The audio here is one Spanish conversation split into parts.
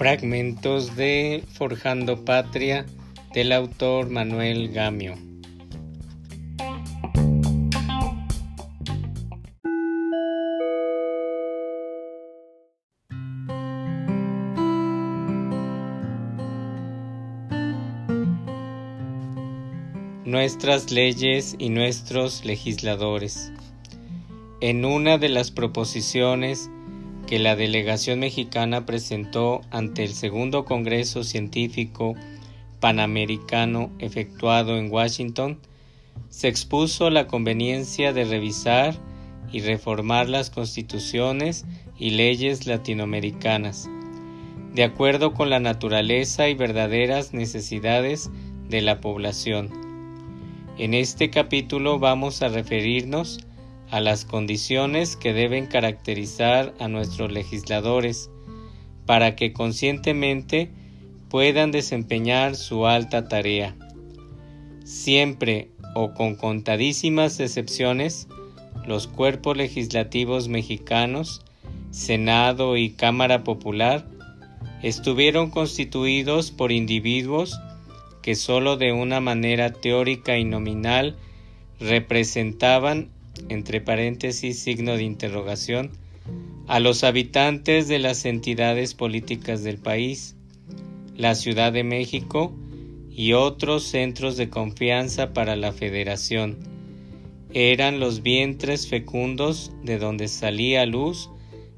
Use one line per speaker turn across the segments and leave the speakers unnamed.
Fragmentos de Forjando Patria del autor Manuel Gamio. Nuestras leyes y nuestros legisladores. En una de las proposiciones que la delegación mexicana presentó ante el segundo Congreso Científico Panamericano efectuado en Washington, se expuso la conveniencia de revisar y reformar las constituciones y leyes latinoamericanas, de acuerdo con la naturaleza y verdaderas necesidades de la población. En este capítulo vamos a referirnos a las condiciones que deben caracterizar a nuestros legisladores para que conscientemente puedan desempeñar su alta tarea. Siempre o con contadísimas excepciones, los cuerpos legislativos mexicanos, Senado y Cámara Popular, estuvieron constituidos por individuos que sólo de una manera teórica y nominal representaban entre paréntesis signo de interrogación, a los habitantes de las entidades políticas del país, la Ciudad de México y otros centros de confianza para la Federación. Eran los vientres fecundos de donde salía a luz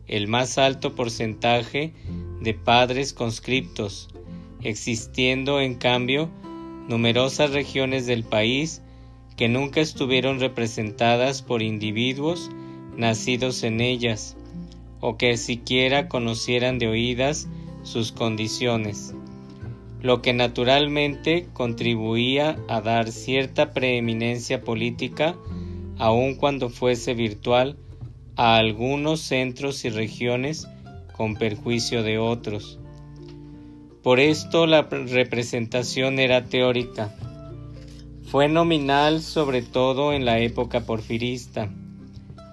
el más alto porcentaje de padres conscriptos, existiendo en cambio numerosas regiones del país que nunca estuvieron representadas por individuos nacidos en ellas, o que siquiera conocieran de oídas sus condiciones, lo que naturalmente contribuía a dar cierta preeminencia política, aun cuando fuese virtual, a algunos centros y regiones con perjuicio de otros. Por esto la representación era teórica, fue nominal sobre todo en la época porfirista,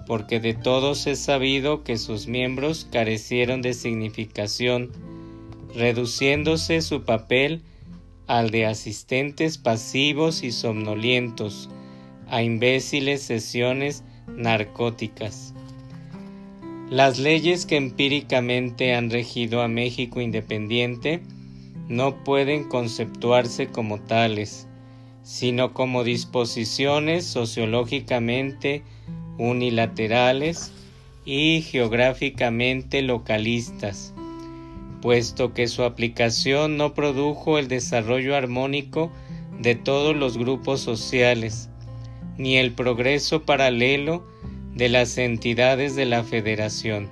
porque de todos es sabido que sus miembros carecieron de significación, reduciéndose su papel al de asistentes pasivos y somnolientos, a imbéciles sesiones narcóticas. Las leyes que empíricamente han regido a México independiente no pueden conceptuarse como tales, sino como disposiciones sociológicamente unilaterales y geográficamente localistas, puesto que su aplicación no produjo el desarrollo armónico de todos los grupos sociales, ni el progreso paralelo de las entidades de la Federación.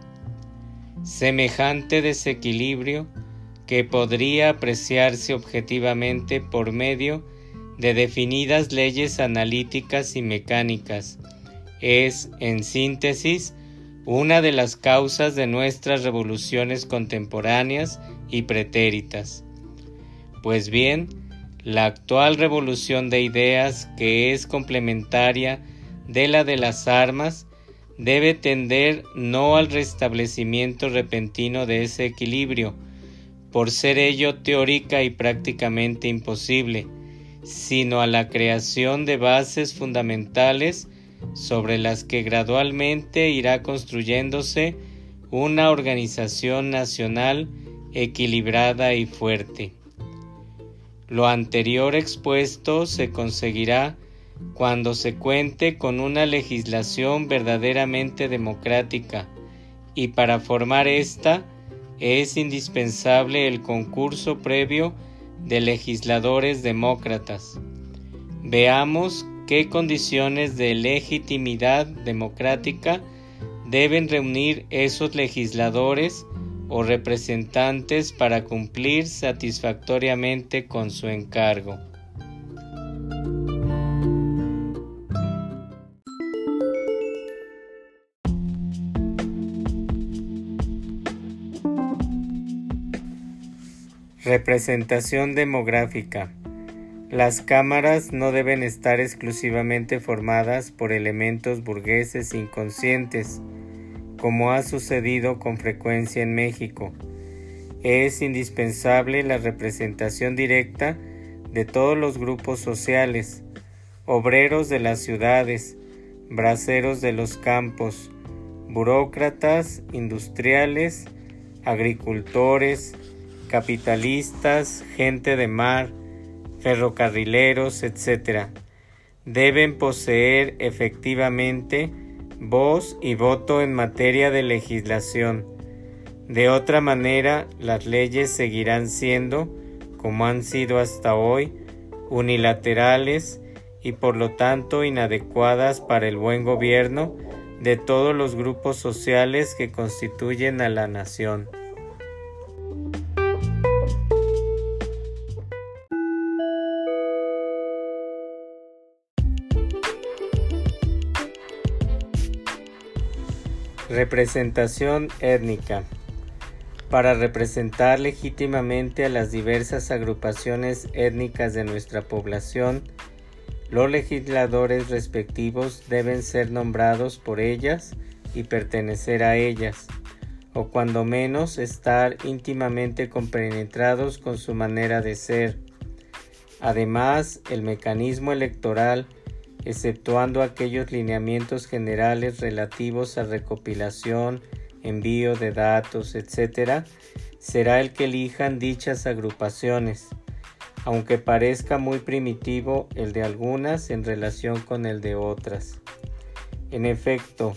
Semejante desequilibrio que podría apreciarse objetivamente por medio de definidas leyes analíticas y mecánicas. Es, en síntesis, una de las causas de nuestras revoluciones contemporáneas y pretéritas. Pues bien, la actual revolución de ideas, que es complementaria de la de las armas, debe tender no al restablecimiento repentino de ese equilibrio, por ser ello teórica y prácticamente imposible, sino a la creación de bases fundamentales sobre las que gradualmente irá construyéndose una organización nacional equilibrada y fuerte. Lo anterior expuesto se conseguirá cuando se cuente con una legislación verdaderamente democrática y para formar esta es indispensable el concurso previo de legisladores demócratas. Veamos qué condiciones de legitimidad democrática deben reunir esos legisladores o representantes para cumplir satisfactoriamente con su encargo. Representación demográfica. Las cámaras no deben estar exclusivamente formadas por elementos burgueses inconscientes, como ha sucedido con frecuencia en México. Es indispensable la representación directa de todos los grupos sociales, obreros de las ciudades, braceros de los campos, burócratas, industriales, agricultores, capitalistas, gente de mar, ferrocarrileros, etc. Deben poseer efectivamente voz y voto en materia de legislación. De otra manera, las leyes seguirán siendo, como han sido hasta hoy, unilaterales y por lo tanto inadecuadas para el buen gobierno de todos los grupos sociales que constituyen a la nación. Representación étnica. Para representar legítimamente a las diversas agrupaciones étnicas de nuestra población, los legisladores respectivos deben ser nombrados por ellas y pertenecer a ellas, o cuando menos estar íntimamente compenetrados con su manera de ser. Además, el mecanismo electoral exceptuando aquellos lineamientos generales relativos a recopilación, envío de datos, etc., será el que elijan dichas agrupaciones, aunque parezca muy primitivo el de algunas en relación con el de otras. En efecto,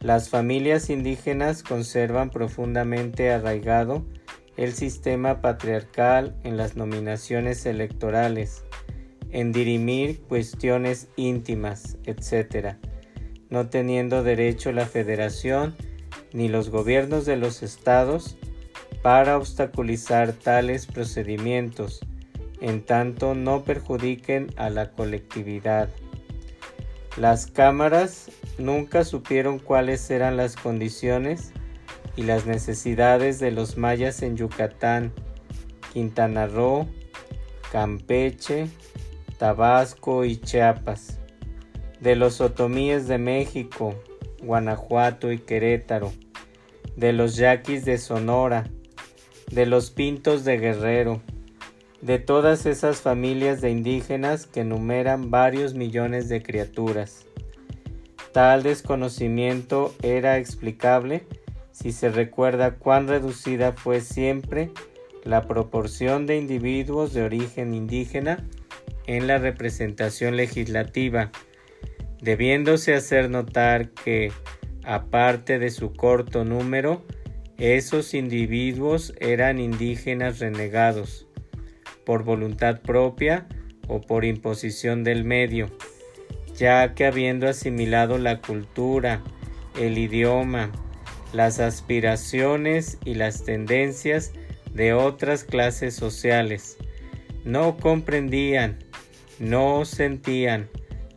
las familias indígenas conservan profundamente arraigado el sistema patriarcal en las nominaciones electorales, en dirimir cuestiones íntimas, etc., no teniendo derecho la Federación ni los gobiernos de los estados para obstaculizar tales procedimientos, en tanto no perjudiquen a la colectividad. Las cámaras nunca supieron cuáles eran las condiciones y las necesidades de los mayas en Yucatán, Quintana Roo, Campeche, Tabasco y Chiapas, de los otomíes de México, Guanajuato y Querétaro, de los yaquis de Sonora, de los pintos de Guerrero, de todas esas familias de indígenas que enumeran varios millones de criaturas. Tal desconocimiento era explicable si se recuerda cuán reducida fue siempre la proporción de individuos de origen indígena en la representación legislativa, debiéndose hacer notar que, aparte de su corto número, esos individuos eran indígenas renegados, por voluntad propia o por imposición del medio, ya que habiendo asimilado la cultura, el idioma, las aspiraciones y las tendencias de otras clases sociales, no comprendían no sentían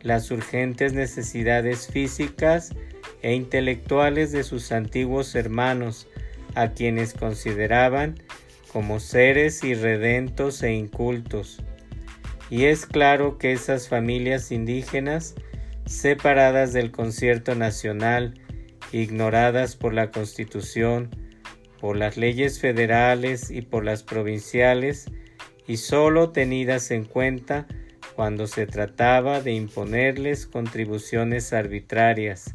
las urgentes necesidades físicas e intelectuales de sus antiguos hermanos, a quienes consideraban como seres irredentos e incultos. Y es claro que esas familias indígenas, separadas del concierto nacional, ignoradas por la Constitución, por las leyes federales y por las provinciales, y sólo tenidas en cuenta cuando se trataba de imponerles contribuciones arbitrarias,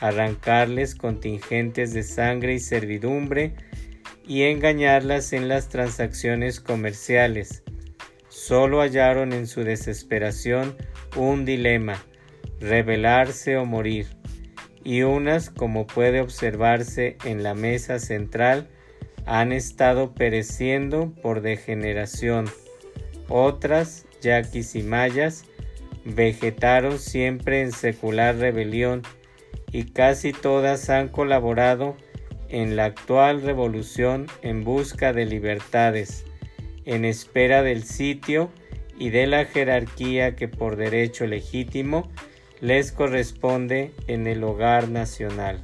arrancarles contingentes de sangre y servidumbre y engañarlas en las transacciones comerciales. Solo hallaron en su desesperación un dilema, rebelarse o morir, y unas, como puede observarse en la mesa central, han estado pereciendo por degeneración, otras yaquis y mayas vegetaron siempre en secular rebelión y casi todas han colaborado en la actual revolución en busca de libertades, en espera del sitio y de la jerarquía que por derecho legítimo les corresponde en el hogar nacional.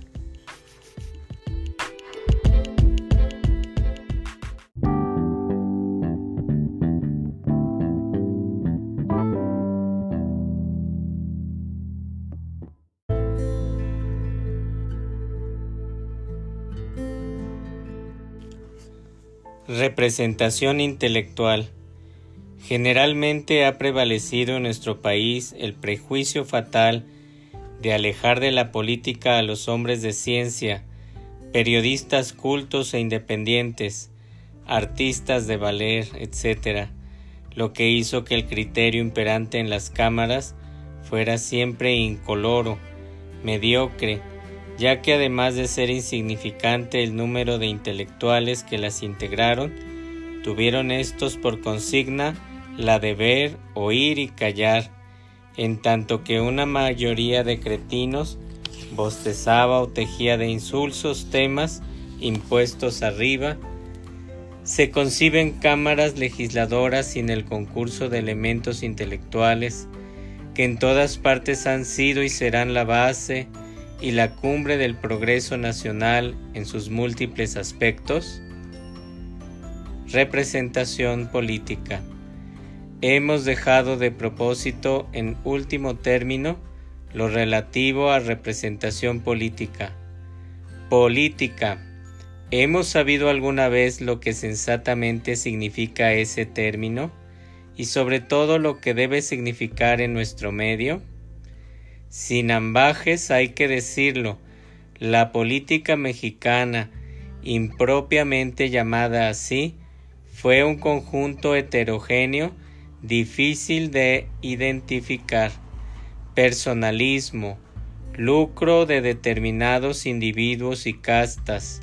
Representación intelectual. Generalmente ha prevalecido en nuestro país el prejuicio fatal de alejar de la política a los hombres de ciencia, periodistas cultos e independientes, artistas de valer, etc., lo que hizo que el criterio imperante en las cámaras fuera siempre incoloro, mediocre, ya que además de ser insignificante el número de intelectuales que las integraron, tuvieron estos por consigna la de ver, oír y callar, en tanto que una mayoría de cretinos bostezaba o tejía de insulsos temas impuestos arriba, se conciben cámaras legisladoras sin el concurso de elementos intelectuales que en todas partes han sido y serán la base y la cumbre del progreso nacional en sus múltiples aspectos? Representación política. Hemos dejado de propósito en último término lo relativo a representación política. Política. ¿Hemos sabido alguna vez lo que sensatamente significa ese término y sobre todo lo que debe significar en nuestro medio? Sin ambajes hay que decirlo, la política mexicana, impropiamente llamada así, fue un conjunto heterogéneo difícil de identificar, personalismo, lucro de determinados individuos y castas,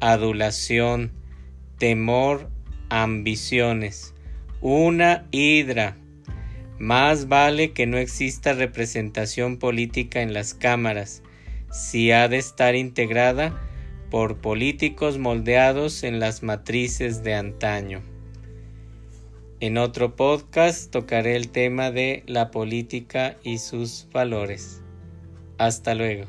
adulación, temor, ambiciones, una hidra, más vale que no exista representación política en las cámaras, si ha de estar integrada por políticos moldeados en las matrices de antaño. En otro podcast tocaré el tema de la política y sus valores. Hasta luego.